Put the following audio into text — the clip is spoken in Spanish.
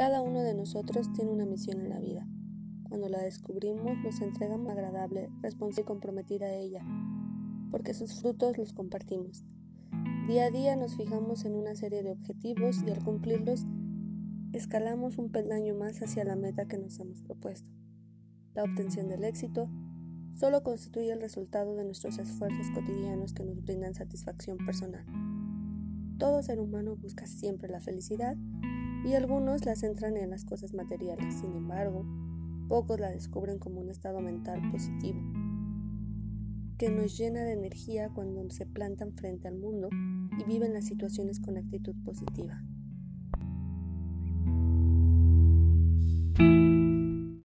Cada uno de nosotros tiene una misión en la vida. Cuando la descubrimos nos entregamos agradable, responsable y comprometida a ella, porque sus frutos los compartimos. Día a día nos fijamos en una serie de objetivos y al cumplirlos escalamos un peldaño más hacia la meta que nos hemos propuesto. La obtención del éxito solo constituye el resultado de nuestros esfuerzos cotidianos que nos brindan satisfacción personal. Todo ser humano busca siempre la felicidad y algunos la centran en las cosas materiales. Sin embargo, pocos la descubren como un estado mental positivo, que nos llena de energía cuando se plantan frente al mundo y viven las situaciones con actitud positiva.